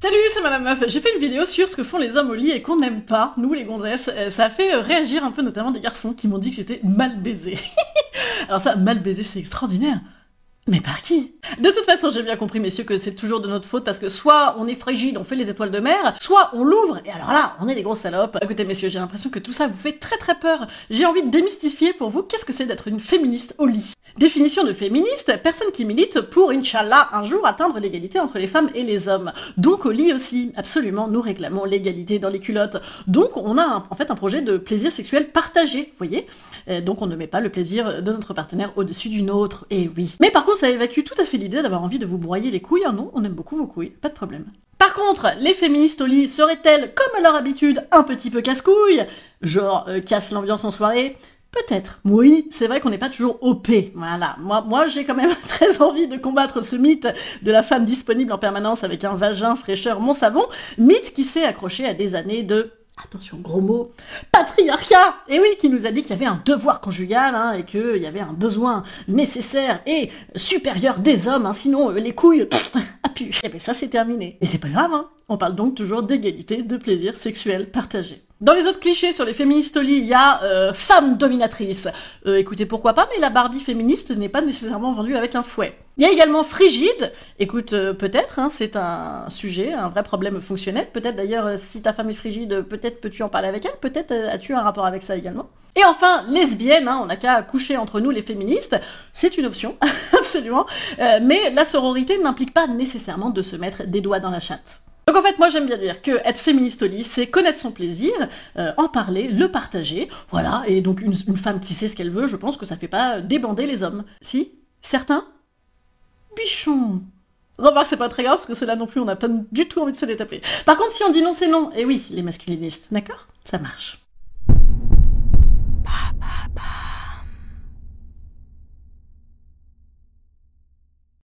Salut, c'est Madame Meuf. J'ai fait une vidéo sur ce que font les hommes au lit et qu'on n'aime pas, nous les gonzesses. Euh, Ça a fait euh, réagir un peu notamment des garçons qui m'ont dit que j'étais mal baisée. Alors ça, mal baisée, c'est extraordinaire. Mais par qui? De toute façon, j'ai bien compris, messieurs, que c'est toujours de notre faute parce que soit on est frigide, on fait les étoiles de mer, soit on l'ouvre et alors là, on est des grosses salopes. Écoutez, messieurs, j'ai l'impression que tout ça vous fait très très peur. J'ai envie de démystifier pour vous qu'est-ce que c'est d'être une féministe au lit. Définition de féministe, personne qui milite pour, Inch'Allah, un jour atteindre l'égalité entre les femmes et les hommes. Donc au lit aussi, absolument, nous réclamons l'égalité dans les culottes. Donc on a un- en fait un projet de plaisir sexuel partagé, vous voyez? Euh, Donc on ne met pas le plaisir de notre partenaire au-dessus d'une autre, et oui. Mais par contre, ça évacue tout à fait l'idée d'avoir envie de vous broyer les couilles, non, on aime beaucoup vos couilles, pas de problème. Par contre, les féministes au lit seraient-elles, comme à leur habitude, un petit peu casse-couilles? Genre, euh, casse l'ambiance en soirée? Peut-être. Oui, c'est vrai qu'on n'est pas toujours OP. Voilà. Moi, moi j'ai quand même très envie de combattre ce mythe de la femme disponible en permanence avec un vagin fraîcheur mon savon, mythe qui s'est accroché à des années de attention, gros mot, patriarcat Et oui, qui nous a dit qu'il y avait un devoir conjugal, hein, et qu'il y avait un besoin nécessaire et supérieur des hommes, hein, sinon euh, les couilles, à pu. Et bien ça c'est terminé. Mais c'est pas grave, hein. on parle donc toujours d'égalité, de plaisir sexuel partagé. Dans les autres clichés sur les féministes il y a euh, femme dominatrice. Euh, écoutez, pourquoi pas, mais la Barbie féministe n'est pas nécessairement vendue avec un fouet. Il y a également frigide. Écoute, euh, peut-être, hein, c'est un sujet, un vrai problème fonctionnel. Peut-être d'ailleurs, euh, si ta femme est frigide, peut-être peux-tu en parler avec elle. Peut-être euh, as-tu un rapport avec ça également. Et enfin, lesbienne, hein, on n'a qu'à coucher entre nous les féministes. C'est une option, absolument. Mais la sororité n'implique pas nécessairement de se mettre des doigts dans la chatte. Donc en fait, moi j'aime bien dire que être féministe au lit, c'est connaître son plaisir, en parler, le partager, voilà. Et donc une, une femme qui sait ce qu'elle veut, je pense que ça fait pas débander les hommes. Si? Certains? Bichon Remarque, c'est pas très grave parce que cela non plus, on n'a pas du tout envie de se les taper. Par contre, si on dit non, c'est non. Et oui, les masculinistes, d'accord? Ça marche.